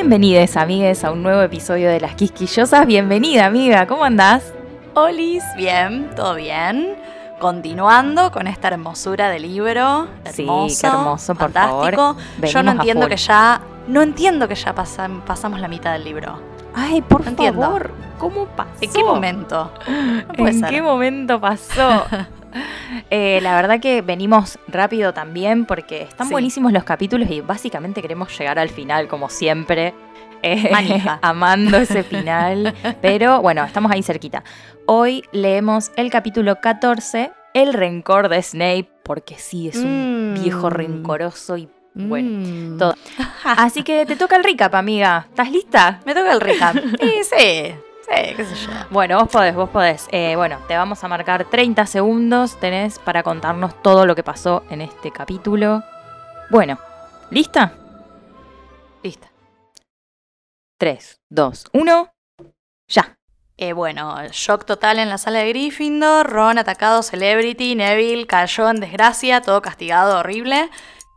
Bienvenidos, amigues, a un nuevo episodio de Las Quisquillosas. Bienvenida, amiga, ¿cómo andás? Olis, bien, todo bien. Continuando con esta hermosura de libro. Sí, Hermoso, qué hermoso, por fantástico. favor. Yo no entiendo que ya. No entiendo que ya pasam- pasamos la mitad del libro. Ay, por No entiendo. favor, ¿cómo pasó? ¿En qué momento? No ¿En ser. qué momento pasó? Eh, la verdad que venimos rápido también porque están Sí. buenísimos los capítulos y básicamente queremos llegar al final como siempre. Eh, amando ese final. Pero bueno, estamos ahí cerquita. Hoy leemos el capítulo 14, El rencor de Snape, porque sí, es un Mm. viejo rencoroso y bueno. Mm. todo. Así que te toca el recap, amiga. ¿Estás lista? Me toca el recap. sí, sí. Sí, qué sé yo. Bueno, vos podés, vos podés. Eh, bueno, te vamos a marcar 30 segundos, tenés para contarnos todo lo que pasó en este capítulo. Bueno, ¿lista? Lista. 3, 2, 1, ya. Eh, bueno, shock total en la sala de Gryffindor, Ron atacado, Celebrity, Neville cayó en desgracia, todo castigado, horrible.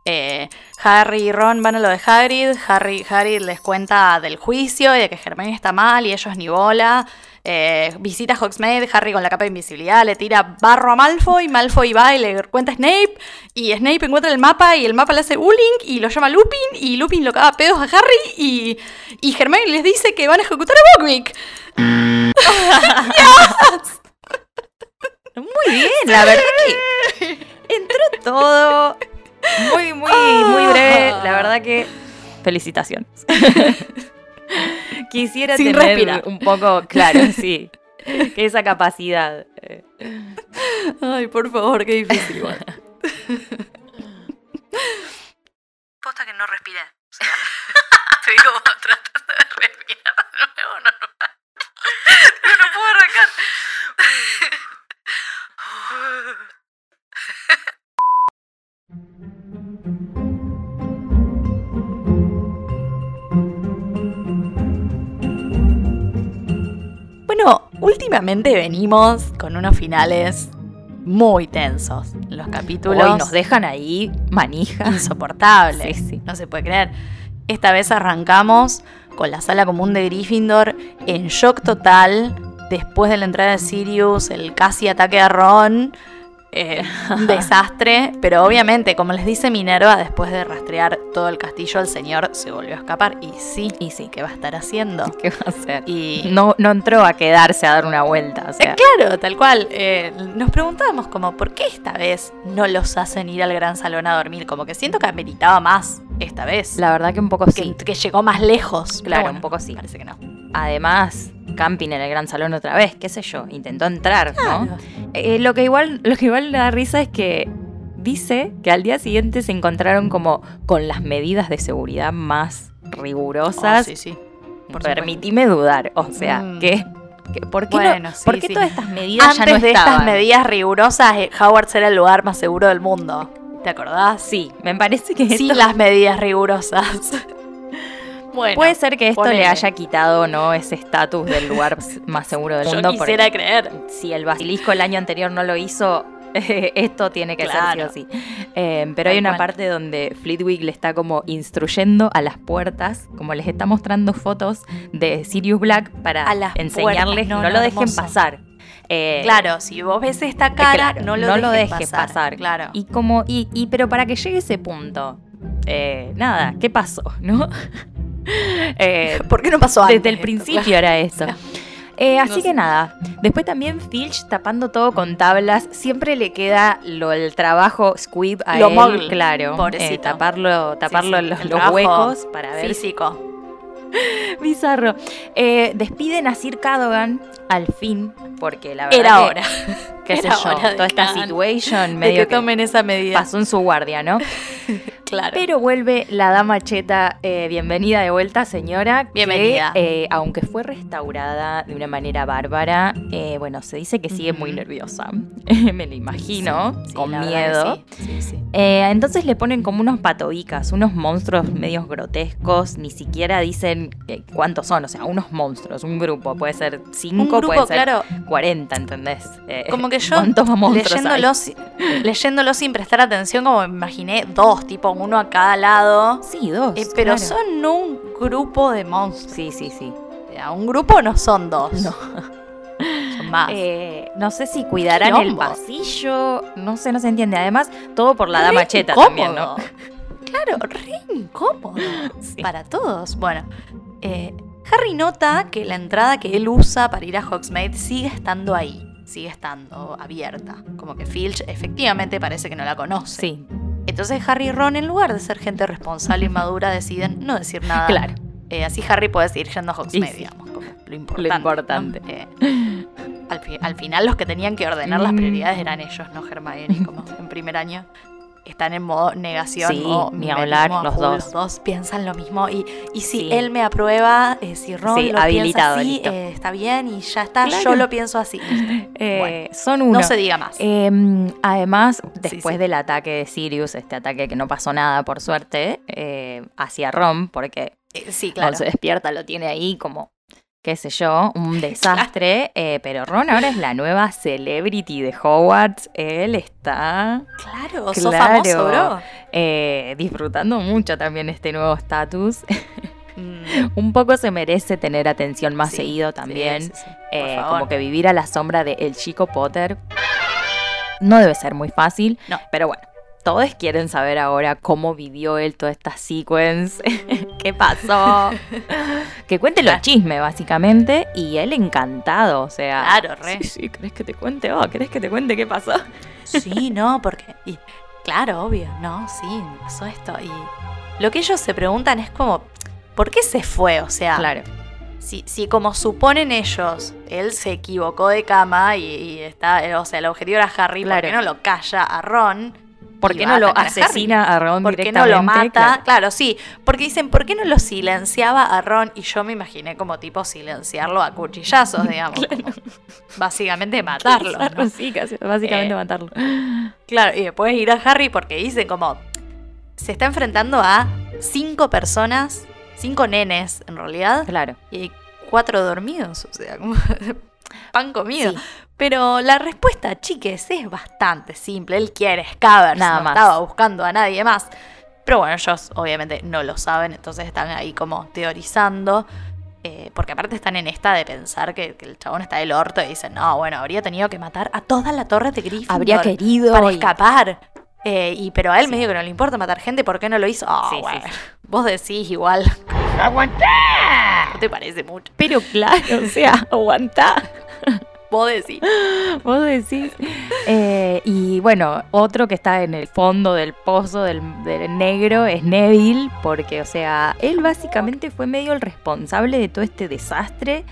Eh, Harry y Ron van a lo de Hagrid, Harry Hagrid les cuenta del juicio y de que Hermione está mal y ellos ni bola. Eh, visita a Hogsmeade, Harry con la capa de invisibilidad le tira barro a Malfoy, Malfoy va y le cuenta a Snape y Snape encuentra el mapa y el mapa le hace bullying y lo llama Lupin y Lupin lo caga a pedos a Harry y, y Hermione les dice que van a ejecutar a Buckbeak. Muy bien, la verdad que entró todo muy, muy, muy breve. La verdad que felicitaciones. Quisiera Sin tener respirar. un poco, claro, sí, que esa capacidad. eh, Ay, por favor, qué difícil igual. Posta que no respiré. O sea, estoy como tratando de respirar de nuevo, no, no. No, no puedo arrancar. Últimamente venimos con unos finales muy tensos. Los capítulos Hoy nos dejan ahí manija. insoportables. Sí, sí. No se puede creer. Esta vez arrancamos con la sala común de Gryffindor en shock total después de la entrada de Sirius, el casi ataque a Ron. Eh, un desastre, pero obviamente, como les dice Minerva, después de rastrear todo el castillo, el señor se volvió a escapar. Y sí, Y sí, ¿qué va a estar haciendo? ¿qué va a hacer? Y No, no entró a quedarse a dar una vuelta. O sea, Eh, claro, tal cual. Eh, nos preguntábamos como, ¿por qué esta vez no los hacen ir al gran salón a dormir? Como que siento que ameritaba más esta vez. la verdad que un poco que, sí. que llegó más lejos. Claro, bueno, un poco sí. Parece que no. Además, Camping en el gran salón otra vez, qué sé yo, intentó entrar, ¿no? Eh, lo que igual, lo que igual le da risa es que dice que al día siguiente se encontraron como con las medidas de seguridad más rigurosas. Oh, sí, sí. Por Permitime dudar, o sea, Mm. que, ¿por qué, no- Bueno, sí, por qué sí. todas estas medidas Antes ya no de estaban? estas medidas rigurosas, eh, Hogwarts era el lugar más seguro del mundo. ¿Te acordás? Sí, me parece que Sin esto- las medidas rigurosas. bueno, puede ser que esto le haya quitado no ese estatus del lugar más seguro del yo mundo. quisiera creer. si el basilisco el año anterior no lo hizo, esto tiene que Claro. ser sí o sí. Eh, pero hay una parte donde Flitwick le está como instruyendo a las puertas, como les está mostrando fotos de Sirius Black para A las enseñarles no, no, no, lo dejen pasar. Eh, Claro, si vos ves esta eh, cara, claro, no lo dejes, pasar. Claro. Y como, y, y- pero para que llegue ese punto, eh, nada, ¿qué pasó? ¿No? Eh, ¿Por qué no pasó antes? desde el principio era eso. Eh, así No sé. que nada, después también Filch tapando todo con tablas, siempre le queda lo, el trabajo squib a Lo él, claro, eh, taparlo, taparlo Sí, sí, los, huecos para ver Físico. bizarro. Eh, despiden a Sir Cadogan al fin, porque la verdad Era que, hora. qué sé Era yo, toda esta De medio que que tomen esa medida. pasó en su guardia, ¿no? Claro. Pero vuelve la dama cheta. eh, bienvenida de vuelta, señora. que, Bienvenida. eh, aunque fue restaurada de una manera bárbara, eh, bueno, se dice que sigue muy nerviosa. Me lo imagino, Sí, con miedo. Sí, sí, sí. Entonces le ponen como unos patobicas, unos monstruos medios grotescos. Ni siquiera dicen cuántos son, o sea, unos monstruos, un grupo. Puede ser Un cinco, grupo, puede ser claro, 40, ¿entendés? Como que yo ¿Cuántos monstruos hay? leyéndolo, si- leyéndolo sin prestar atención, como me imaginé dos, tipo uno a cada lado. Sí, dos. Eh, pero claro. son un grupo de monstruos. Sí, sí, sí. Sea, un grupo no son dos. No. Son más. Eh, no sé si cuidarán el pasillo. No sé, no se entiende. Además, todo por la Re dama cheta incómodo. también, ¿no? Claro, re incómodo Sí. para todos. Bueno, eh, Harry nota que la entrada que él usa para ir a Hogsmeade sigue estando ahí, sigue estando abierta. Como que Filch efectivamente parece que no la conoce. Sí, Entonces Harry y Ron, en lugar de ser gente responsable y madura, deciden no decir nada. claro. Eh, así Harry puede seguir yendo a Hogsmeade, sí. digamos, como lo importante. Lo importante. ¿no? Eh, al, fi- al final los que tenían que ordenar las Mm. prioridades eran ellos, no Hermione, como en primer año. Están en modo negación Sí, o ni hablar, los full, dos. Los dos piensan lo mismo. Y, y si Sí. él me aprueba, eh, si Ron Sí, lo habilitado, piensa así, eh, está bien y ya está, Claro. yo lo pienso así. Eh, Bueno, son uno. No se diga más. Eh, además, después del ataque de Sirius, este ataque que no pasó nada, por suerte, hacia Ron, porque sí, cuando claro. se despierta lo tiene ahí como, qué sé yo, un desastre. eh, pero Ron ahora es la nueva celebrity de Hogwarts. Él está Claro, sos Claro. famoso, bro. eh, disfrutando mucho también este nuevo estatus. Mm, un poco se merece tener atención más sí, seguido también. sí, sí, por Eh, como que vivir a la sombra de el chico Potter no debe ser muy fácil. No. Pero bueno, todos quieren saber ahora cómo vivió él toda esta sequence, qué pasó. que cuente los chismes, básicamente. Y él encantado, o sea. Claro, re. Sí, sí, ¿crees que te cuente? Oh, ¿crees que te cuente qué pasó? Sí, no, porque. y- claro, obvio, no, sí, pasó esto. Y lo que ellos se preguntan es como, ¿por qué se fue? O sea, Claro. si, si como suponen ellos, él se equivocó de cama y, y está, eh, o sea, el objetivo era Harry, Claro. ¿por qué no lo calla a Ron? ¿Por qué no lo a asesina a Ron ¿Por qué no lo mata? Claro. Claro. sí. Porque dicen, ¿por qué no lo silenciaba a Ron? Y yo me imaginé como tipo silenciarlo a cuchillazos, digamos. como básicamente matarlo. ¿no? Sí, casi, básicamente Eh, matarlo. Claro, y después ir a Harry porque dicen como se está enfrentando a cinco personas, cinco nenes en realidad, Claro. y hay cuatro dormidos, o sea, como pan comido. Sí. Pero la respuesta, chiques, es bastante simple. Él quiere Scavers, Nada no más. estaba buscando a nadie más. Pero bueno, ellos obviamente no lo saben, entonces están ahí como teorizando. eh, porque aparte están en esta de pensar que, que el chabón está del orto y dicen, no, bueno, habría tenido que matar a toda la torre de Gryffindor Habría querido. para y- escapar. Eh, y pero a él Sí. medio que no le importa matar gente, ¿por qué no lo hizo? Ah, Sí, sí, bueno, sí. vos decís igual. ¿No te parece mucho? Pero claro, o sea, aguantá. Vos decís. Vos decís. Eh, y bueno, otro que está en el fondo del pozo del, del negro es Neville, porque, o sea, él básicamente fue medio el responsable de todo este desastre.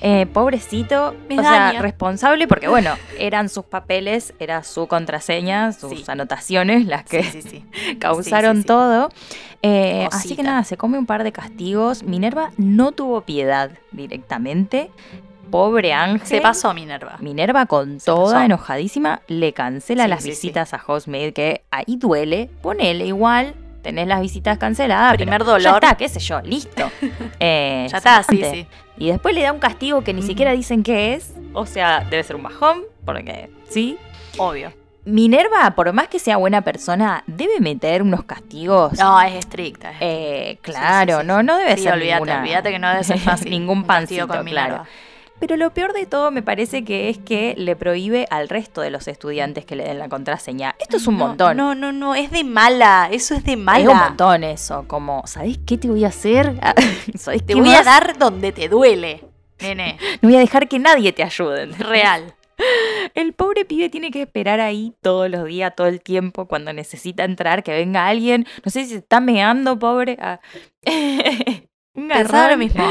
Eh, pobrecito, Me o sea, responsable porque, bueno, eran sus papeles, era su contraseña, sus Sí. anotaciones las que Sí, sí, sí. causaron todo. Eh, así que nada, se come un par de castigos. Minerva no tuvo piedad directamente. Pobre Ángel. Se pasó Minerva. Minerva con Se toda pasó. enojadísima le cancela Sí, las sí, visitas a Housemaid, que ahí duele. Ponele igual, tenés las visitas canceladas. pero Primer Ya dolor. está, qué sé yo, listo. Eh, Ya está, sí, sí. Y después le da un castigo que ni Ujú. siquiera dicen qué es. O sea, debe ser un bajón, porque sí. Obvio. Minerva, por más que sea buena persona, debe meter unos castigos. No, es estricta. es Eh, claro, sí, sí, no, no debe Sí, ser olvídate, ninguna- olvídate que no debe ser fácil. ningún un castigo pancito, con claro. Pero lo peor de todo me parece que es que le prohíbe al resto de los estudiantes que le den la contraseña. Esto es un No, montón. No, no, no, es de mala. Eso es de mala. Es un montón eso, como, ¿sabés qué te voy a hacer? ¿Sabés Te qué voy a dar donde te duele, nene. No voy a dejar que nadie te ayude. Real. El pobre pibe tiene que esperar ahí todos los días, todo el tiempo, cuando necesita entrar, que venga alguien. No sé si se está meando, pobre. Ah. un lo mismo.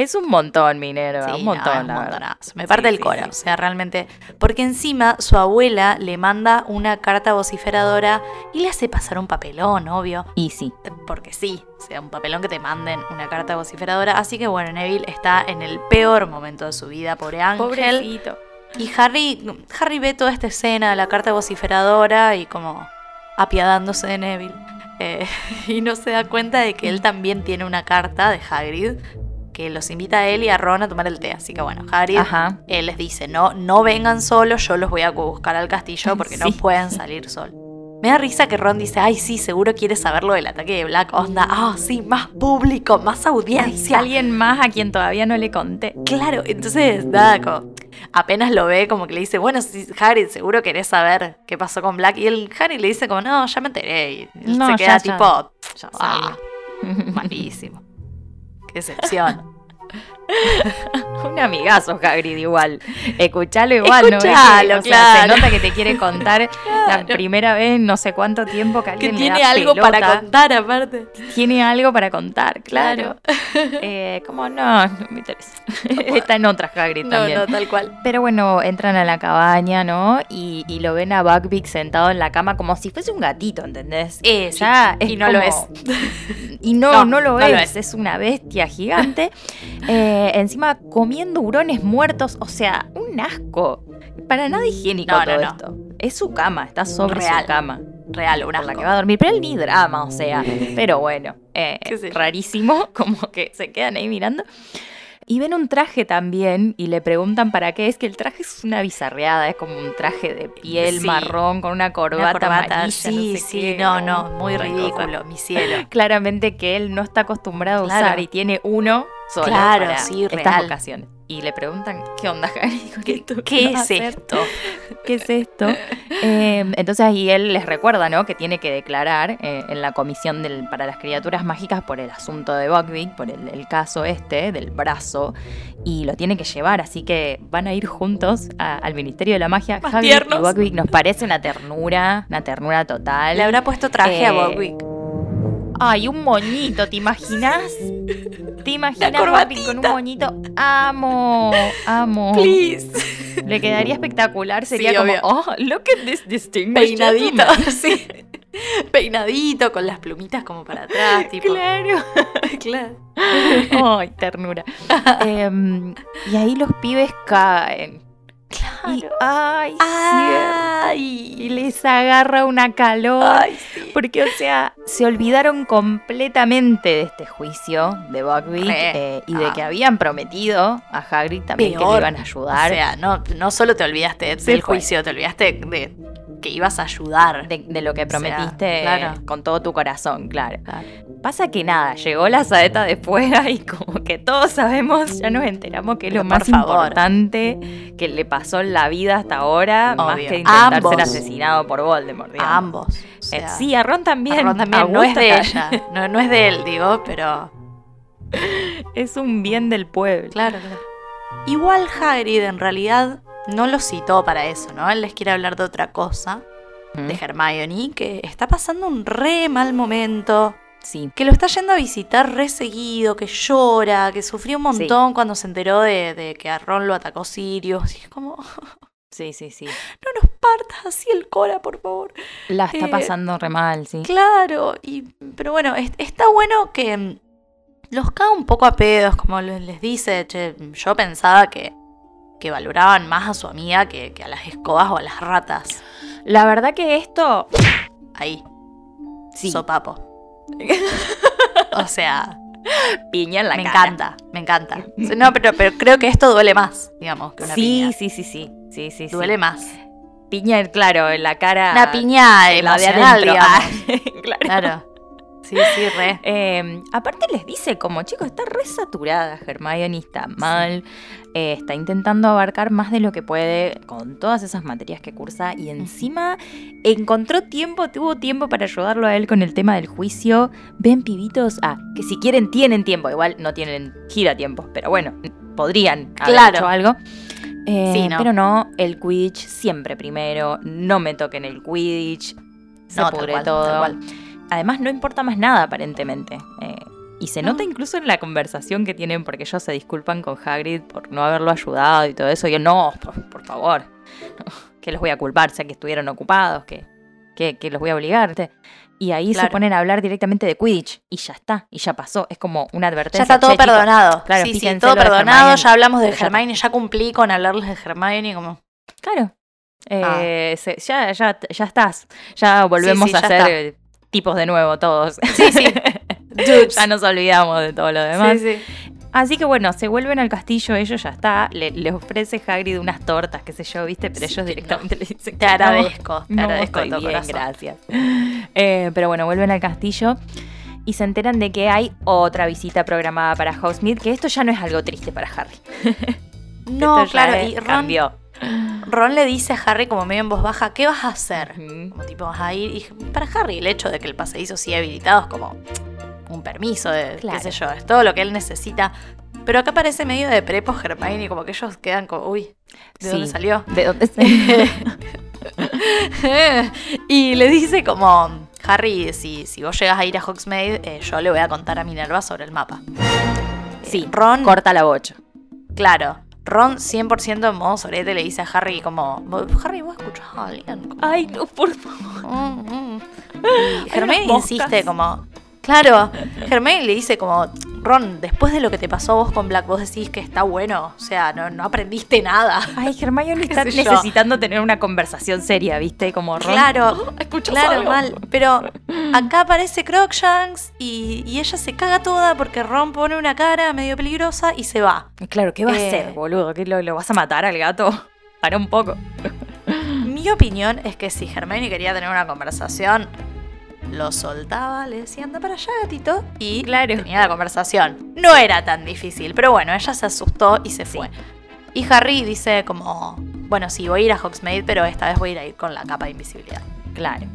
Es un montón, Minerva, sí, un no, montón, es un la verdad. montonazo. Me parte Sí, el cora, sí. o sea, realmente. Porque encima su abuela le manda una carta vociferadora y le hace pasar un papelón, obvio. Y sí, Porque sí, o sea, un papelón que te manden una carta vociferadora. Así que bueno, Neville está en el peor momento de su vida, pobre Ángel. pobrecito. Y Harry, Harry ve toda esta escena, la carta vociferadora y como apiadándose de Neville. Eh, y no se da cuenta de que él también tiene una carta de Hagrid que los invita a él y a Ron a tomar el té. Así que bueno, Ajá. él les dice, no, no vengan solos, yo los voy a buscar al castillo porque no pueden salir solos. Me da risa que Ron dice, ay, sí, seguro quiere saber lo del ataque de Black. Onda, ah, sí, más público, más audiencia. Alguien más a quien todavía no le conté. Claro, entonces, nada, como, apenas lo ve, como que le dice, bueno, sí, Harry, seguro querés saber qué pasó con Black. Y el Harry le dice como, no, ya me enteré. Y él No, se queda ya, tipo, Ya ah, malísimo. Qué decepción. Un amigazo, Hagrid, igual. Escuchalo igual, ¿no? Escuchalo, ¿no? O sea, claro. Se nota que te quiere contar la primera vez en no sé cuánto tiempo que que alguien le tiene da algo pelota. para contar aparte. Tiene algo para contar, claro. Eh, como no, no me interesa. Está en otras Hagrid No, también. no, tal cual. Pero bueno, entran a la cabaña, ¿no? Y, y lo ven a Buckbeak sentado en la cama como si fuese un gatito, ¿entendés? Eh, sí, Ya y es no lo es. Y no, No, lo, es. lo es. es. una bestia gigante. Eh, encima comiendo hurones muertos, o sea, un asco. Para nada higiénico No, no, todo no. esto. Es su cama, está sobre Real. su cama. Real, un Por la que va a dormir. Pero él ni drama, o sea. Pero bueno, eh, rarísimo, como que se quedan ahí mirando. Y ven un traje también y le preguntan para qué. Es que el traje es una bizarreada, es como un traje de piel Sí. marrón con una corbata, Una corbata, amarilla, sí, no sé sí, qué, no, no, muy ridículo, mi cielo. Claramente que él no está acostumbrado a Claro. usar y tiene uno solo Claro, para sí, estas real. ocasiones. Y le preguntan, ¿qué onda, Harry? ¿Qué, qué es esto? ¿Qué es esto? Eh, entonces ahí él les recuerda, ¿no? Que tiene que declarar eh, en la comisión del, para las criaturas mágicas por el asunto de Buckbeak, por el, el caso este del brazo, y lo tiene que llevar, así que van a ir juntos a- al Ministerio de la Magia. Más Hagrid tiernos. y Buckbeak nos parece una ternura, una ternura total. Le habrá puesto traje a Eh, Bobwick. Ay, un moñito, ¿te imaginas? ¿Te imaginas Buckbeak con un moñito? Amo, amo. Please. Le quedaría espectacular, sería Sí, como, obvio. oh, look at this distinguished Peinadito, gentleman". sí. Peinadito, con las plumitas como para atrás, tipo. Claro. Claro. Ay, ternura. Em, y ahí los pibes caen. Y, ay, cierto. Y Ay. les agarra una calor. Ay, sí. Porque, o sea, se olvidaron completamente de este juicio de Buckbeak eh, y de Ah. que habían prometido a Hagrid también que le iban a ayudar. O sea, no, no solo te olvidaste del juicio, te olvidaste de que ibas a ayudar. de, de lo que O sea, prometiste claro. con todo tu corazón, claro. Claro. Pasa que nada, llegó la saeta de fuera y como que todos sabemos, ya nos enteramos que es lo más favor. importante que le pasó en la vida hasta ahora, más Obvio. que intentar Ambos. ser asesinado por Voldemort. digamos. A ambos. O Eh, sí, a Ron también. a Ron también. a No es de ella. No, no es de él, digo, pero. Es un bien del pueblo. Claro, claro. Igual Hagrid en realidad no lo citó para eso, ¿no? Él les quiere hablar de otra cosa, de Hermione, que está pasando un re mal momento, Sí. que lo está yendo a visitar re seguido, que llora, que sufrió un montón cuando se enteró de, de que a Ron lo atacó Sirius. Y es como, no Sí, sí, sí. nos partas así el cora, por favor. La está Eh, pasando re mal, sí. Claro, y, pero bueno, es- está bueno que los caga un poco a pedos, como le- les dice, che, yo pensaba que, que valoraban más a su amiga que, que a las escobas o a las ratas. La verdad que esto, Ahí, sí, sopapo. o sea, piña en la me cara. encanta, me encanta. No, pero, pero creo que esto duele más, digamos, que una Sí, piña. sí, sí, sí. Sí, sí, sí. Duele más. Piña, claro, en la cara. Una piña de la de adentro. Ah, claro. Claro. Sí, sí, re. Eh, aparte les dice como, chicos, está re saturada Hermione, está mal, eh, está intentando abarcar más de lo que puede con todas esas materias que cursa y encima encontró tiempo, tuvo tiempo para ayudarlo a él con el tema del juicio. Ven, pibitos, ah, que si quieren tienen tiempo, igual no tienen gira tiempos, pero bueno, podrían haber Claro. hecho algo. Eh, Sí, ¿no? Pero no, el Quidditch siempre primero, no me toquen el Quidditch, se No, pudre todo. tal cual. Además, no importa más nada, aparentemente. Eh, y se No. nota incluso en la conversación que tienen, porque ellos se disculpan con Hagrid por no haberlo ayudado y todo eso. Y yo, no, por, por favor, que los voy a culpar, sea que estuvieron ocupados, que, que, que los voy a obligar. Y ahí se ponen a hablar directamente de Quidditch. Y ya está, y ya pasó. Es como una Ya advertencia. está todo "Che, chicos, perdonado. claro, sí, sí, todo perdonado. Ya hablamos de ya. Hermione, ya cumplí con hablarles de Hermione como... Claro. Ah. Eh, se- ya, ya, ya estás. Ya volvemos sí, a ya ser tipos de nuevo todos. Sí, sí. Dudes. ya nos olvidamos de todo lo demás. Sí, sí. Así que bueno, se vuelven al castillo, ellos ya está, le, le ofrece Hagrid unas tortas, qué sé yo, ¿viste? Pero Sí, ellos no. directamente le dicen Te agradezco, te no, agradezco de estoy todo bien, corazón. gracias. Eh, pero bueno, vuelven al castillo y se enteran de que hay otra visita programada para Hogsmeade, que esto ya no es algo triste para Harry. No, claro, y Ron, cambió. Ron le dice a Harry como medio en voz baja, ¿qué vas a hacer? Como tipo, vas a ir. Y para Harry, el hecho de que el pasadizo siga habilitado es como un permiso de, Claro. qué sé yo, es todo lo que él necesita. Pero acá parece medio de prepo Hermione, y como que ellos quedan como, uy, ¿de dónde salió? ¿De dónde se- y le dice como, Harry, si, si vos llegas a ir a Hogsmeade, eh, yo le voy a contar a Minerva sobre el mapa. Sí, Ron, corta la bocha. claro, Ron 100% en modo sorete le dice a Harry como, Harry, vos escuchás a alguien. Ay, no, por favor. Mm, mm. Y insiste como. Claro, Hermione le dice como, Ron, después de lo que te pasó vos con Black, vos decís que está bueno. O sea, no, no aprendiste nada. Ay, Hermione está yo? necesitando tener una conversación seria, ¿viste? Como Ron. Claro, ¿Escuchas claro, algo? mal. Pero acá aparece Crookshanks y, y ella se caga toda porque Ron pone una cara medio peligrosa y se va. Claro, ¿qué va Eh. a hacer, boludo? ¿Qué lo, lo vas a matar al gato? Para un poco. Mi opinión es que si Hermione quería tener una conversación, lo soltaba, le decía, anda para allá, gatito, y Claro. tenía la conversación. No era tan difícil, pero bueno, ella se asustó y se fue. Y Harry dice como, bueno, sí, voy a ir a Hogsmeade, pero esta vez voy a ir, a ir con la capa de invisibilidad. Claro.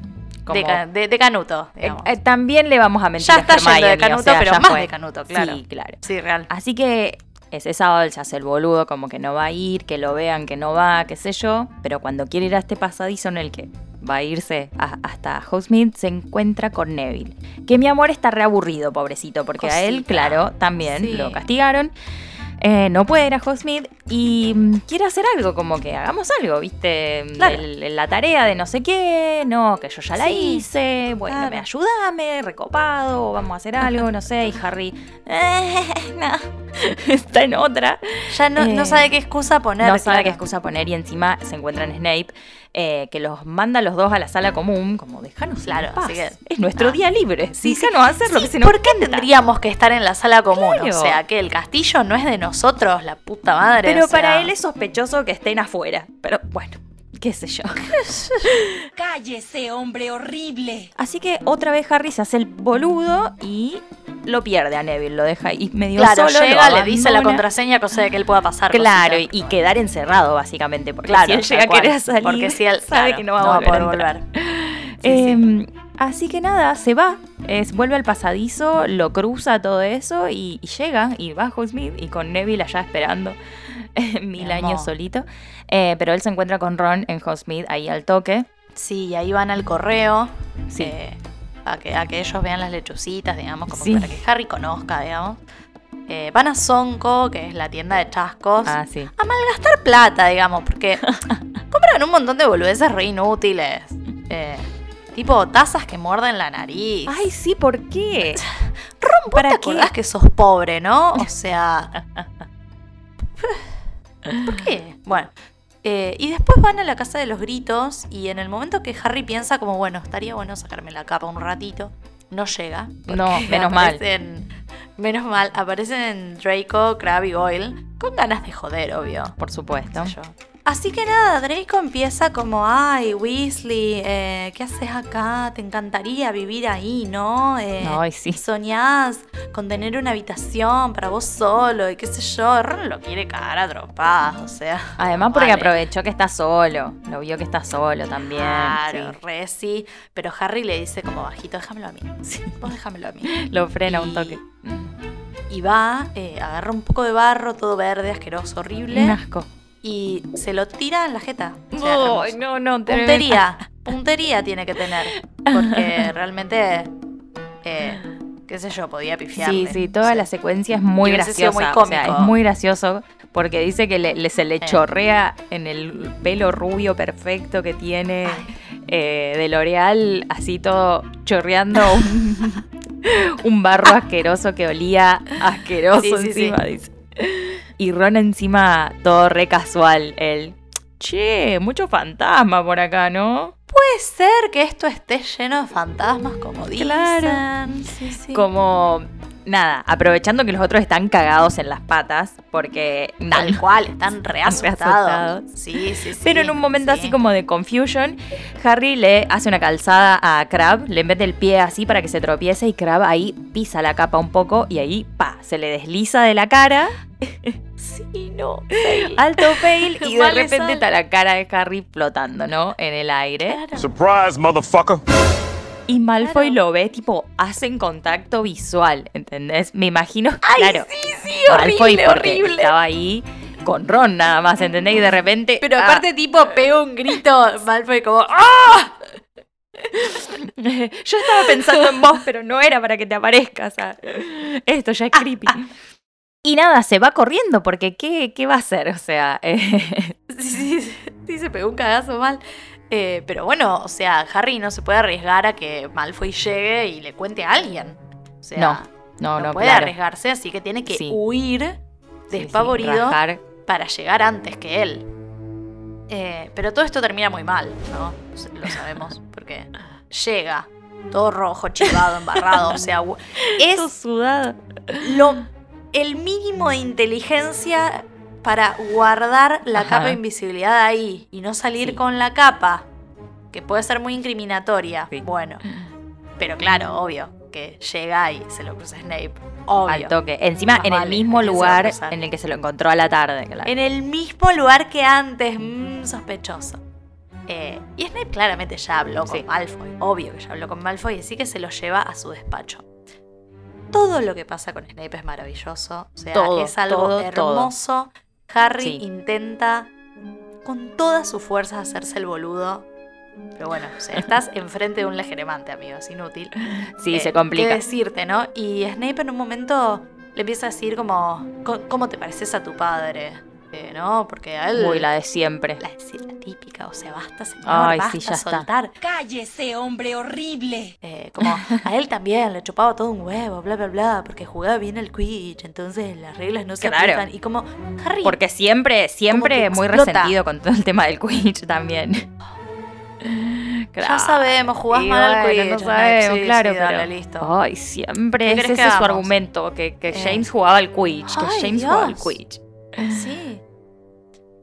Como- De, ca- de- de Canuto, Eh, eh, también le vamos a mentir ya a está yendo de o Canuto, sea, pero más fue. de Canuto, claro. Sí, claro. Sí, real. Así que ese sábado él se hace el boludo, como que no va a ir, que lo vean, que no va, qué sé yo. Pero cuando quiere ir a este pasadizo en el que va a irse a- hasta Hogsmeade, se encuentra con Neville. Que mi amor está reaburrido, pobrecito, porque a él, claro, también Sí. lo castigaron. Eh, no puede ir a Hogsmeade y mm, quiere hacer algo, como que hagamos algo, ¿viste? Claro. El- la tarea de no sé qué, no, que yo ya la Sí, hice, bueno, claro. me ayúdame, recopado, vamos a hacer algo, no sé, y Harry, eh, no, está en otra. Ya no, no Eh, sabe qué excusa poner. no sabe claro. qué excusa poner y encima se encuentran Snape, eh, que los manda los dos a la sala común, como déjanos Claro, en paz. así que- es nuestro día libre, Sí, sí, hacer lo Sí, que se nos ¿Por qué canta. tendríamos que estar en la sala común? Claro. O sea, que el castillo no es de nosotros, la puta madre. Pero o sea. para él es sospechoso que estén afuera, pero bueno, qué sé yo. Cállese, hombre horrible. Así que otra vez Harry se hace el boludo y lo pierde a Neville, lo deja ahí medio Claro, solo. llega, le dice la contraseña, cosa de que él pueda pasar. Claro, y, y quedar encerrado básicamente, porque Claro, si él llega a querer salir, Porque si él sabe claro, que no va a volver. poder a volver. Sí, sí. Así que nada, se va, es, vuelve al pasadizo, lo cruza todo eso y, y llega y va a Hogsmeade y con Neville allá esperando mil Mi amor. años solito. Eh, pero él se encuentra con Ron en Hogsmeade ahí al toque. Sí, y ahí van al correo. Sí. eh, a, que, a que ellos vean las lechucitas, digamos, como Sí. para que Harry conozca, digamos. Eh, van a Sonko, que es la tienda de chascos. Ah, sí. a malgastar plata, digamos, porque compran un montón de boludeces re inútiles. Eh, tipo tazas que muerden la nariz. Ay, sí, ¿por qué? Ron, ¿vos ¿para te qué? acordás que sos pobre, no? O sea... ¿Por qué? Bueno. eh, y después van a la casa de los gritos y en el momento que Harry piensa como, bueno, estaría bueno sacarme la capa un ratito, no llega. No, menos mal. Menos mal, aparecen Draco, Crab y Goyle con ganas de joder, obvio. Por supuesto. sé yo. Así que nada, Draco empieza como, ay, Weasley, eh, ¿qué haces acá? Te encantaría vivir ahí, ¿no? Eh, Ay, sí. Soñás con tener una habitación para vos solo y qué sé yo. Ron lo quiere cagar a o sea. Además porque vale. aprovechó que está solo. Lo vio que está solo también. Claro, sí. re sí. Pero Harry le dice como bajito, déjamelo a mí. Vos déjamelo a mí. Lo frena un toque. Y va, eh, agarra un poco de barro, todo verde, asqueroso, horrible. Un asco. Y se lo tira en la jeta. O sea, no, no, tremendo. puntería, puntería tiene que tener. Porque realmente, eh, qué sé yo, podía pifiarle. Sí, sí, toda la secuencia es muy graciosa. muy o sea, es cómico. muy gracioso porque dice que le, le- se le Eh. chorrea en el pelo rubio perfecto que tiene eh, de L'Oreal, así todo chorreando un, un barro asqueroso que olía asqueroso Sí, sí, encima, sí. dice. Y Ron encima todo re casual, él. Che, mucho fantasma por acá, ¿no? Puede ser que esto esté lleno de fantasmas, como dicen. Claro. Sí, sí. Como nada, aprovechando que los otros están cagados en las patas, porque Tal cual, están re asustados. asustados. Sí, sí, sí. Pero en un momento sí. así como de confusion, Harry le hace una calzada a Crab, le mete el pie así para que se tropiece y Crab ahí pisa la capa un poco y ahí, pa, se le desliza de la cara. Sí, no. Alto fail y de repente está la cara de Harry flotando, ¿no? En el aire. Claro. Surprise, motherfucker. Y Malfoy Claro. lo ve, tipo, hacen contacto visual, ¿entendés? Me imagino, Ay, claro. sí, sí, Malfoy horrible, porque horrible. estaba ahí con Ron nada más, ¿entendés? Y de repente... Pero ah, aparte, tipo, pega un grito, Malfoy como ¡Ah! Yo estaba pensando en vos, pero no era para que te aparezcas. ah. Esto ya es creepy. Y nada, se va corriendo porque ¿qué, qué va a hacer? O sea, eh, Sí, sí, sí, se pegó un cagazo mal. Eh, pero bueno, o sea, Harry no se puede arriesgar a que Malfoy llegue y le cuente a alguien. O sea, No, no, no, no, puede claro. arriesgarse, así que tiene que Sí. huir sí, despavorido para llegar antes que él. Eh, pero todo esto termina muy mal, ¿no? Lo sabemos, porque llega todo rojo, chivado, embarrado, o sea, gu- Todo es sudado. lo, el mínimo de inteligencia para guardar la Ajá. capa de invisibilidad ahí y no salir Sí. con la capa, que puede ser muy incriminatoria. Sí. Bueno, pero claro, obvio, que llega y se lo cruza Snape. Obvio. Al toque. Encima, Más en el mismo ¿a quién se va a lugar en el que se lo encontró a la tarde. claro. En el mismo lugar que antes, mmm, sospechoso. Eh, y Snape claramente ya habló con. Malfoy, obvio que ya habló con Malfoy, así que se lo lleva a su despacho. Todo lo que pasa con Snape es maravilloso, o sea, Todo, es algo todo, hermoso. Harry Sí. intenta con todas sus fuerzas hacerse el boludo. Pero bueno, o sea, estás enfrente de un legeremante, amigo, es inútil. Sí, Eh, se complica. ¿Qué decirte, no? Y Snape en un momento le empieza a decir como, "Co- ¿cómo te pareces a tu padre? Eh, ¿No? Porque a él... Uy, la de siempre. la típica, o sea, basta, señor, Ay, basta, sí, ya está. soltar. Cállese, hombre horrible. Eh, como a él también le chupaba todo un huevo, bla, bla, bla, porque jugaba bien el Quidditch, entonces las reglas no se Claro. aplican. Y como, Harry, Porque siempre, siempre muy explota. resentido con todo el tema del Quidditch también. ya sabemos, jugás Y mal al Quidditch. no sabemos, Sí, claro, sí, dale, pero- listo. Ay, siempre ¿Qué es ese que su argumento, que, que Eh. James jugaba al Quidditch, que Ay, James jugaba al Dios. Quidditch. Sí.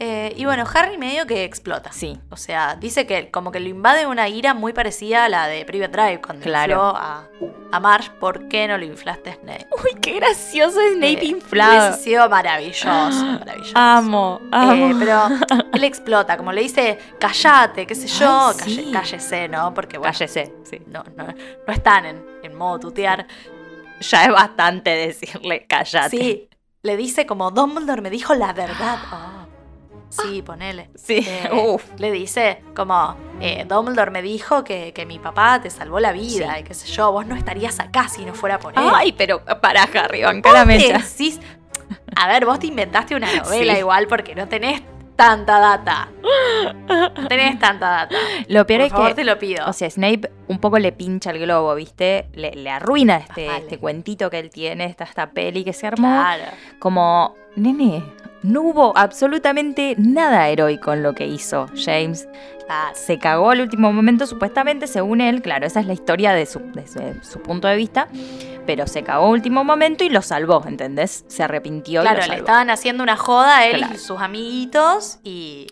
Eh, y bueno, Harry medio que explota. Sí, O sea, dice que como que lo invade una ira muy parecida a la de Private Drive cuando Claro. infló a, a Marsh. ¿Por qué no lo inflaste a Snape? Uy, qué gracioso Snape Eh, inflado. Hubiese sido maravilloso, maravilloso. Amo, amo. Eh, pero él explota, como le dice, callate, qué sé yo, Ay, sí. cállese, ¿no? Porque bueno, Cállese, sí. no, no, no están en, en modo tutear. Ya es bastante decirle cállate. Sí, le dice como Dumbledore me dijo la verdad. Oh, sí, ponele. Sí, Eh, uf. Le dice como, eh, Dumbledore me dijo que, que mi papá te salvó la vida Sí. y qué sé yo, vos no estarías acá si no fuera por él. Ay, pero para Harry, banca Vos la mecha. decís- a ver, vos te inventaste una novela Sí. igual porque no tenés tanta data. No tenés tanta data. Lo peor Por es favor, que te lo pido. O sea, Snape un poco le pincha el globo, ¿viste? Le, le arruina este, Vale. este cuentito que él tiene, esta, esta peli que se armó. claro. Como, nene, no hubo absolutamente nada heroico en lo que hizo James. claro. Se cagó al último momento, supuestamente, según él. Claro, esa es la historia de su, de su- su punto de vista. Pero se cagó al último momento y lo salvó, ¿entendés? Se arrepintió y Claro, lo le salvó. estaban haciendo una joda a él Claro. y sus amiguitos y,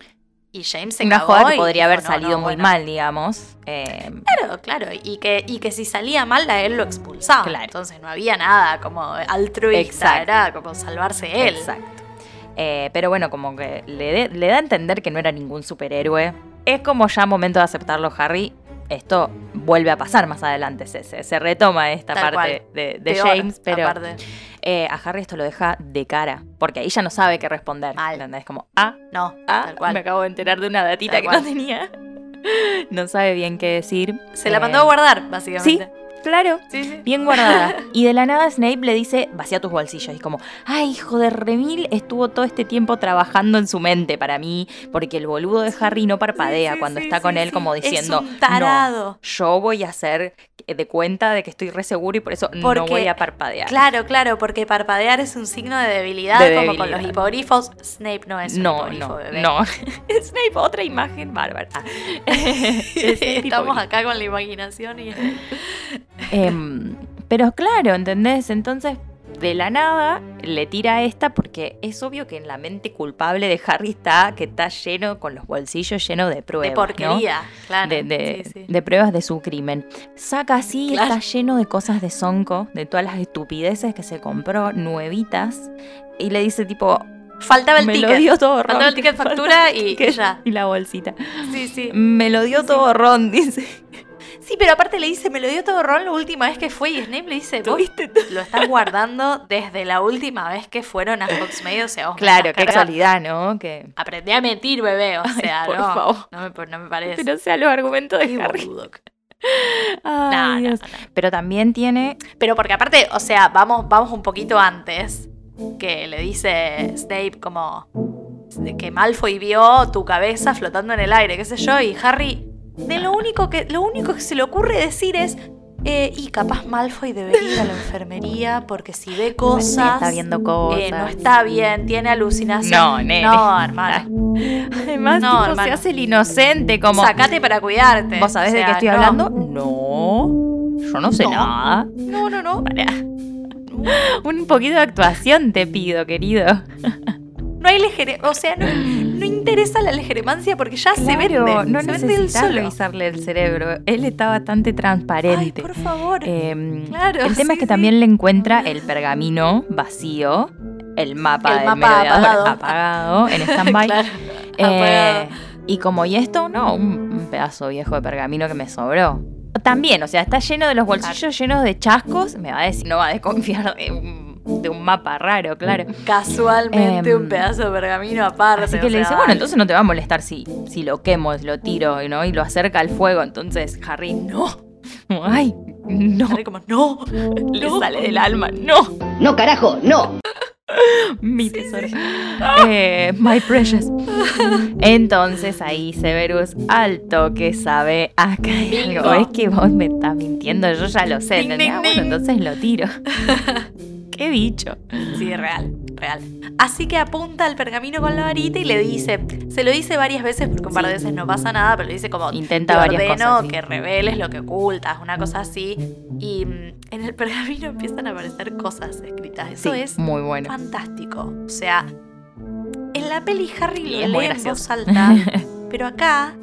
y James se Una cagó joda que y podría haber "No, salido no, muy bueno". mal, digamos. Eh, Claro, claro, y que, y que si salía mal a él lo expulsaban. Claro. Entonces no había nada como altruista, Exacto. era como salvarse él. Exacto. Eh, pero bueno, como que le, de- le da a entender que no era ningún superhéroe. Es como ya momento de aceptarlo, Harry. Esto vuelve a pasar más adelante, se, retoma esta Tal parte cual. de, de Peor, James, pero aparte. eh, a Harry esto lo deja de cara, porque ahí ya no sabe qué responder. ¿entendés? Como, ah, No, ah, tal cual. me acabo de enterar de una datita Tal que cual. no tenía. No sabe bien qué decir. Se la Eh, mandó a guardar, básicamente. Claro, Sí, sí. bien guardada. Y de la nada Snape le dice, vacía tus bolsillos. Y como, ay, hijo de remil, estuvo todo este tiempo trabajando en su mente para mí, porque el boludo de Harry no parpadea Sí, cuando está con él como Es diciendo, un tarado. "No, yo voy a hacer de cuenta de que estoy re seguro y por eso no Porque, voy a parpadear. Claro, claro, porque parpadear es un signo de debilidad, De como con debilidad. los hipogrifos. Snape no es un no, hipogrifo, no, bebé. no. Snape, otra imagen bárbara. Estamos acá con la imaginación y... Em, Pero claro, ¿entendés? Entonces, de la nada, le tira esta porque es obvio que en la mente culpable de Harry está que está lleno, con los bolsillos llenos de pruebas. De porquería, claro. De, de- Sí, sí. de pruebas de su crimen. Saca así, Claro. está lleno de cosas de Sonko, de todas las estupideces que se compró, nuevitas. Y le dice tipo, Faltaba el me ticket. lo dio todo Ron. Faltaba el ticket factura y, y ya. Y la bolsita. Sí, sí. Me lo dio todo Ron, dice. Sí, pero aparte le dice, me lo dio todo Ron la última vez que fue y Snape le dice, vos ¿Tuviste? lo estás guardando desde la última vez que fueron a Hogsmeade, o sea, vos Claro, qué casualidad, ¿no? Que... Aprendí a mentir, bebé, o Ay, sea, por no, favor. no me, no me parece. Pero sea los argumentos de Qué Harry. Ay, No, no. Pero también tiene Pero porque aparte, o sea, vamos, vamos un poquito antes, que le dice Snape como que Malfoy vio tu cabeza flotando en el aire, qué sé yo, y Harry, de lo único que, lo único que se le ocurre decir es, eh, y capaz Malfoy debería ir a la enfermería porque si ve cosas... está viendo cosas. eh, no está bien, tiene alucinación. No, nene. No, hermano. Además, No, tipo, se hermano. hace el inocente, como. Sacate para cuidarte. ¿Vos sabés O de qué estoy no. hablando? No. Yo no sé No. nada. No, no, no. Un poquito de actuación te pido, querido. No hay legere... O sea, no, no interesa la legeremancia porque ya se vende. Claro, no se vende solo. revisarle el cerebro. Él está bastante transparente. Ay, por favor. Em, Claro, el tema sí, es que sí. también le encuentra el pergamino vacío, el mapa El del mapa merodeador apagado. apagado en stand-by. Claro, Eh, y como, ¿y esto? No, un, un pedazo viejo de pergamino que me sobró. También, o sea, está lleno de los bolsillos llenos de chascos. Me va a decir, no va a desconfiar de un, de un mapa raro, claro. Casualmente Em, un pedazo de pergamino aparte. Así que o le sea, dice, bueno, entonces no te va a molestar si, si lo quemo, lo tiro, ¿no? Y lo acerca al fuego. Entonces Harry, no. Como, Ay, no. Harry como, no. Le no. sale del alma, no. No, carajo, no. Mi tesoro. Eh, my precious. Entonces ahí Severus al toque sabe acá hay algo. Es que vos me estás mintiendo, yo ya lo sé. Ding, ¿entendés? ding, Ah, bueno, ding. entonces lo tiro. Qué bicho. Sí, real, real. Así que apunta al pergamino con la varita y le dice, se lo dice varias veces porque un par de veces no pasa nada, pero le dice como, Intenta te varias ordeno cosas, sí. que reveles lo que ocultas, una cosa así. Y mm, en el pergamino empiezan a aparecer cosas escritas. Eso Sí, es muy bueno. fantástico. O sea, en la peli Harry lo lee en voz alta, pero acá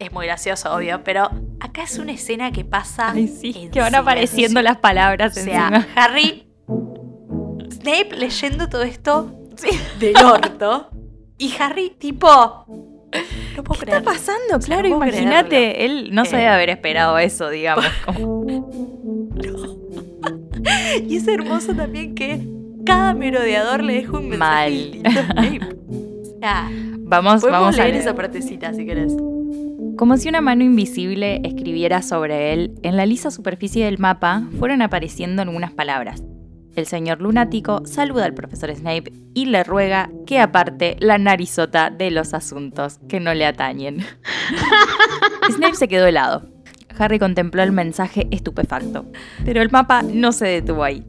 es muy gracioso, obvio, pero acá es una escena que pasa Ay, sí, que van apareciendo las palabras O sea, encima. Harry, Snape leyendo todo esto del orto. Y Harry, tipo. No puedo ¿Qué creer. está pasando? O sea, Claro, no imagínate, él no se debe haber esperado eso, digamos. como- Y es hermoso también que cada merodeador le deja un mensaje Mal. distinto a Snape. O sea, Vamos, vamos a leer leer. esa partecita si querés. Como si una mano invisible escribiera sobre él, en la lisa superficie del mapa fueron apareciendo algunas palabras. El señor lunático saluda al profesor Snape y le ruega que aparte la narizota de los asuntos que no le atañen. Snape se quedó helado. Harry contempló el mensaje estupefacto, pero el mapa no se detuvo ahí.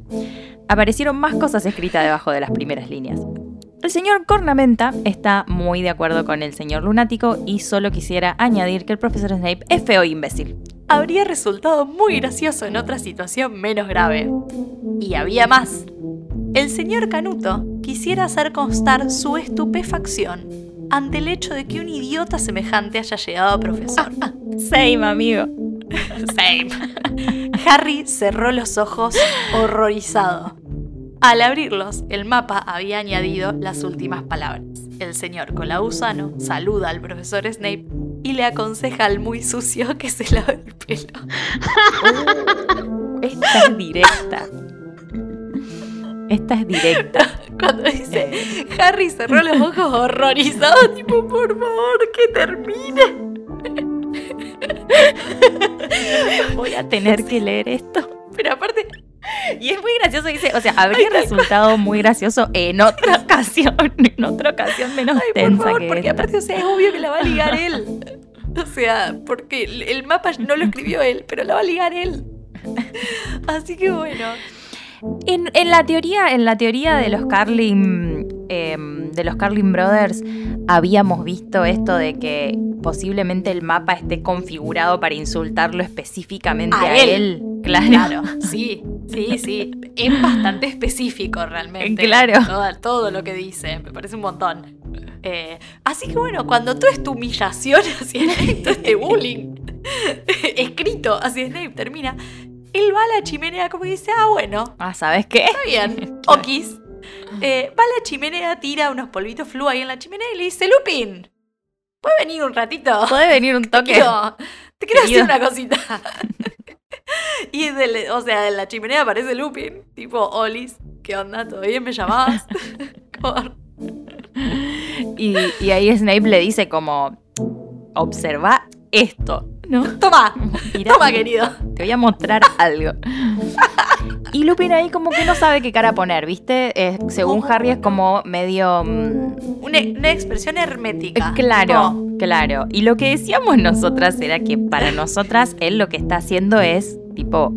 Aparecieron más cosas escritas debajo de las primeras líneas. El señor Cornamenta está muy de acuerdo con el señor lunático y solo quisiera añadir que el profesor Snape es feo e imbécil. Habría resultado muy gracioso en otra situación menos grave. Y había más. El señor Canuto quisiera hacer constar su estupefacción ante el hecho de que un idiota semejante haya llegado a profesor. Same, amigo. Same. Harry cerró los ojos horrorizado. Al abrirlos, el mapa había añadido las últimas palabras. El señor Colausano saluda al profesor Snape y le aconseja al muy sucio que se lave el pelo. Esta es directa. Esta es directa. Cuando dice Harry cerró los ojos horrorizado, tipo, por favor, que termine. Voy a tener que leer esto. Pero aparte, Y es muy gracioso, dice, o sea, habría resultado muy gracioso en otra ocasión, en otra ocasión menos ay, por favor, que porque esta. aparte, o sea, es obvio que la va a ligar él. O sea, porque el mapa no lo escribió él, pero la va a ligar él. Así que bueno. En, en la teoría, en la teoría de los Carlin, em, de los Carlin Brothers, habíamos visto esto de que posiblemente el mapa esté configurado para insultarlo específicamente A a, él. él. Claro. Claro, sí. Sí, sí. Es bastante específico realmente. Claro. Todo, todo lo que dice. Me parece un montón. Eh, así que bueno, cuando toda esta humillación hacia Snape, todo este bullying escrito hacia Snape termina, él va a la chimenea como que dice, ah, bueno, Ah, ¿sabes qué? está bien, okis. Eh, va a la chimenea, tira unos polvitos flu ahí en la chimenea y le dice, Lupin, ¿puedes venir un ratito? ¿Puede venir un toque? Quiero- te quiero Querido. decir una cosita. y del- o sea, en la chimenea aparece Lupin, tipo, Olis, ¿qué onda? ¿Todo bien? ¿Me llamabas? Y, y ahí Snape le dice como, observa esto, ¿no? Toma, Mirá, toma, querido. Te voy a mostrar algo. Y Lupin ahí como que no sabe qué cara poner, ¿viste? Eh, según Harry es como medio... mm, Una, una expresión hermética. Claro, Tipo, claro. Y lo que decíamos nosotras era que para nosotras él lo que está haciendo es tipo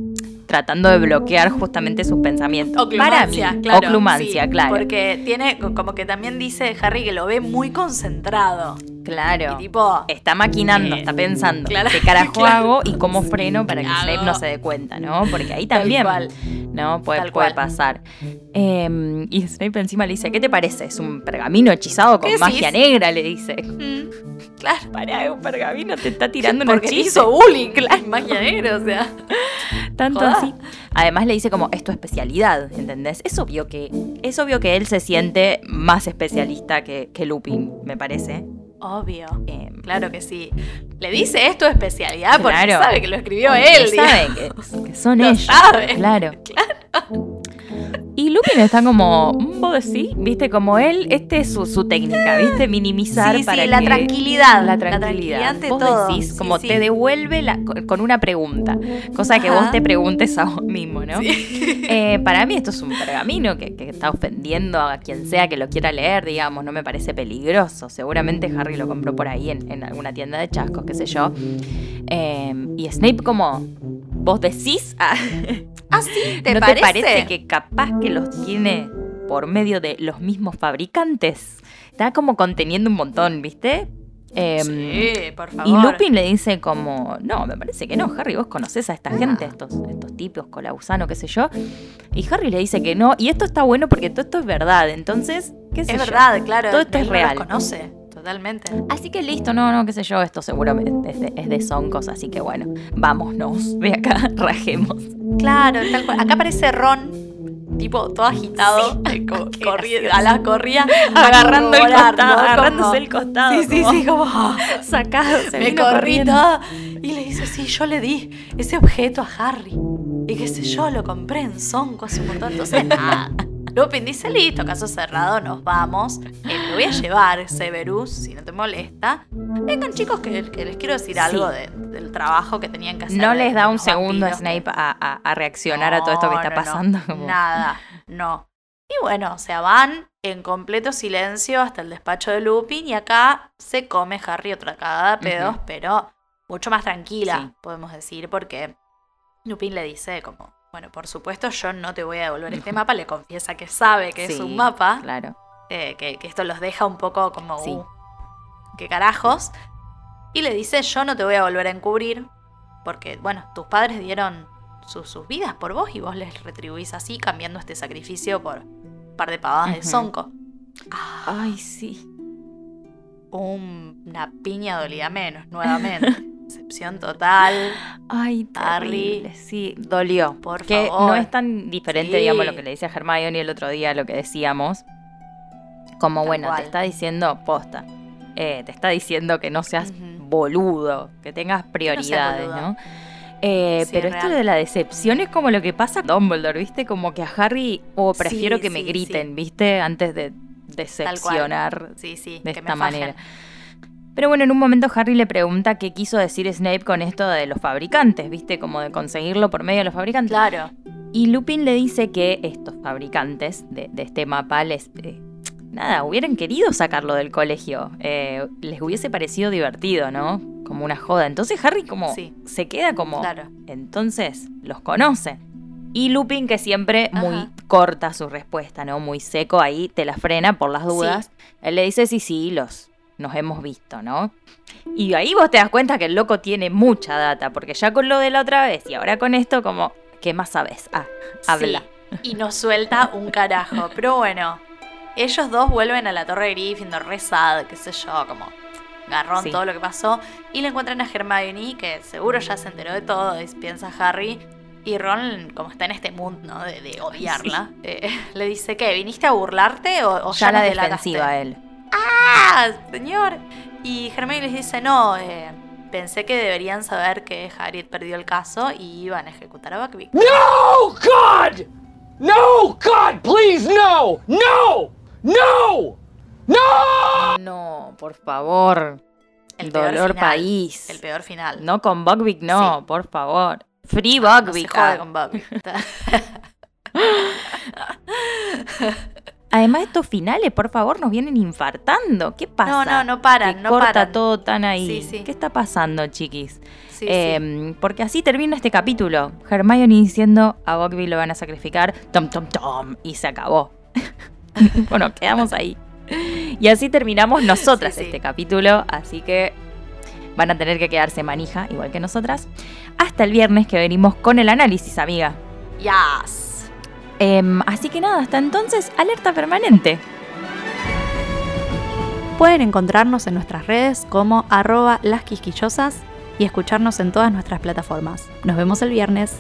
tratando de bloquear justamente sus pensamientos. Para mí, claro. oclumancia, sí, claro. Porque tiene, como que también dice Harry que lo ve muy concentrado. Claro. Y tipo, Está maquinando, Eh, está pensando claro, qué carajo claro. hago y cómo freno para que. Snape no se dé cuenta, ¿no? Porque ahí Tal también, cual. ¿no? Puede, Tal puede cual. pasar. Eh, y Snape encima le dice, ¿qué te parece? Es un pergamino hechizado con ¿Qué magia decís? negra, le dice. mm, claro. Pará, un pergamino te está tirando unos Porque le chistes. hizo bullying, claro, magia negra, o sea. Tanto así. Además le dice como, es tu especialidad, ¿entendés? Es obvio que, es obvio que él se siente más especialista que, que Lupin, me parece. Obvio. Eh, Claro que sí. Le dice esto especialidad porque Claro. sabe que lo escribió porque él. sabe que, que son Lo ellos. sabe. Claro. Y Lupin está como, "Mm, vos decís, viste, como él, este es su, su técnica, viste, minimizar Sí, sí, para la que- tranquilidad. La La tranquilidad. tranquilidad ante vos todo. decís, como sí. te devuelve la- con con una pregunta, cosa que Ajá. vos te preguntes a vos mismo, ¿no? Eh, para mí esto es un pergamino que, que está ofendiendo a quien sea que lo quiera leer, digamos, no me parece peligroso. Seguramente Harry lo compró por ahí en, en alguna tienda de chascos, qué sé yo. Eh, y Snape como, vos decís, Ah, Ah, sí, ¿te ¿no parece? te parece que capaz que los tiene por medio de los mismos fabricantes? Está como conteniendo un montón, ¿viste? Em, Sí, por favor. y Lupin le dice como, no, me parece que no, Harry, vos conocés a esta gente, estos, estos tipos, Colausano, qué sé yo. Y Harry le dice que no, y esto está bueno porque todo esto es verdad, entonces, qué sé Es yo. verdad, claro. Todo esto es no los real. conoce, totalmente. Así que listo, no, no, qué sé yo, esto seguramente es de, es de Soncos, así que bueno, vámonos, de acá, rajemos. Claro, tal cual. Acá aparece Ron, tipo todo agitado, co- corriendo, a la corría, Agarrando el costado, agarrándose el costado. Sí, sí, como sí, como Sacado, se me corrí todo. Y le dice, sí, yo le di ese objeto a Harry. Y qué sé yo, lo compré en Sonco hace un montón. Entonces, nada. Lupin dice, listo, caso cerrado, nos vamos. Eh, lo voy a llevar, Severus, si no te molesta. Vengan chicos que, que les quiero decir Sí. algo de- del trabajo que tenían que hacer. No les da un segundo a vampiros Snape a, a- a reaccionar a todo esto que No, está no, no. pasando. como- Nada, no. Y bueno, o sea, van en completo silencio hasta el despacho de Lupin y acá se come Harry otra cagada de pedos, pero mucho más tranquila, Sí. podemos decir, porque Lupin le dice como, bueno, por supuesto yo no te voy a devolver este mapa, le confiesa que sabe que es un mapa, Claro. eh, que, que esto los deja un poco como, Sí. uh, qué carajos. Y le dice, yo no te voy a volver a encubrir, porque, bueno, tus padres dieron sus, sus vidas por vos y vos les retribuís así, cambiando este sacrificio por un par de pavadas de. Ah, Ay, sí. un- una piña dolía menos, nuevamente. Excepción total. Ay, Harry. terrible. Sí, dolió. Por que favor. no es tan diferente, Sí. digamos, lo que le decía Hermione el otro día, lo que decíamos. Como, Tal bueno, cual. te está diciendo posta. Eh, te está diciendo que no seas boludo, que tengas prioridades. ¿no? Eh, Sí, pero es esto de la decepción es como lo que pasa con Dumbledore, ¿viste? Como que a Harry, o prefiero Sí, que me griten, ¿viste? Antes de decepcionar Sí, sí. de que esta me manera. Pero bueno, en un momento Harry le pregunta qué quiso decir Snape con esto de los fabricantes, ¿viste? Como de conseguirlo por medio de los fabricantes. Claro. Y Lupin le dice que estos fabricantes de, de este mapa les... eh, nada, hubieran querido sacarlo del colegio. Eh, les hubiese parecido divertido, ¿no? Como una joda. Entonces Harry como Sí. se queda como... Claro. Entonces los conoce. Y Lupin, que siempre muy Ajá. corta su respuesta, ¿no? Muy seco, ahí te la frena por las dudas. Él le dice, sí, sí, los nos hemos visto, ¿no? Y ahí vos te das cuenta que el loco tiene mucha data, porque ya con lo de la otra vez y ahora con esto, como, ¿Qué más sabes? Ah, habla. Sí, y no suelta un carajo. Pero bueno, ellos dos vuelven a la torre de Gryffindor, re sad, qué sé yo, como garrón Sí. todo lo que pasó. Y le encuentran a Hermione, que seguro ya se enteró de todo, y piensa Harry. Y Ron, como está en este mood, ¿no? De, de odiarla, eh, le dice, ¿qué? ¿Viniste a burlarte o, o ya la nos delataste?". defensiva él. ¡Ah, señor! Y Hermione les dice, no, eh, pensé que deberían saber que Harriet perdió el caso y iban a ejecutar a Buckbeak. No, God! No, God, please, no! No! No! No! No, por favor. El peor Dolor final, país. El peor final. No con Buckbeak, no, Sí. por favor. Free No se Buckbeak. jode ah. con Buckbeak. Además, estos finales, por favor, nos vienen infartando. ¿Qué pasa? No, no, no paran, Que no corta paran. todo tan ahí. Sí, sí. ¿Qué está pasando, chiquis? Sí. Eh, Porque así termina este capítulo. Hermione diciendo a Buckbeak lo van a sacrificar. Tom, tom, tom. Y se acabó. bueno, quedamos ahí. Y así terminamos nosotras este capítulo. Así que van a tener que quedarse manija, igual que nosotras. Hasta el viernes que venimos con el análisis, amiga. Yes. Em, así que nada, hasta entonces, alerta permanente. Pueden encontrarnos en nuestras redes como arroba las quisquillosas y escucharnos en todas nuestras plataformas. Nos vemos el viernes.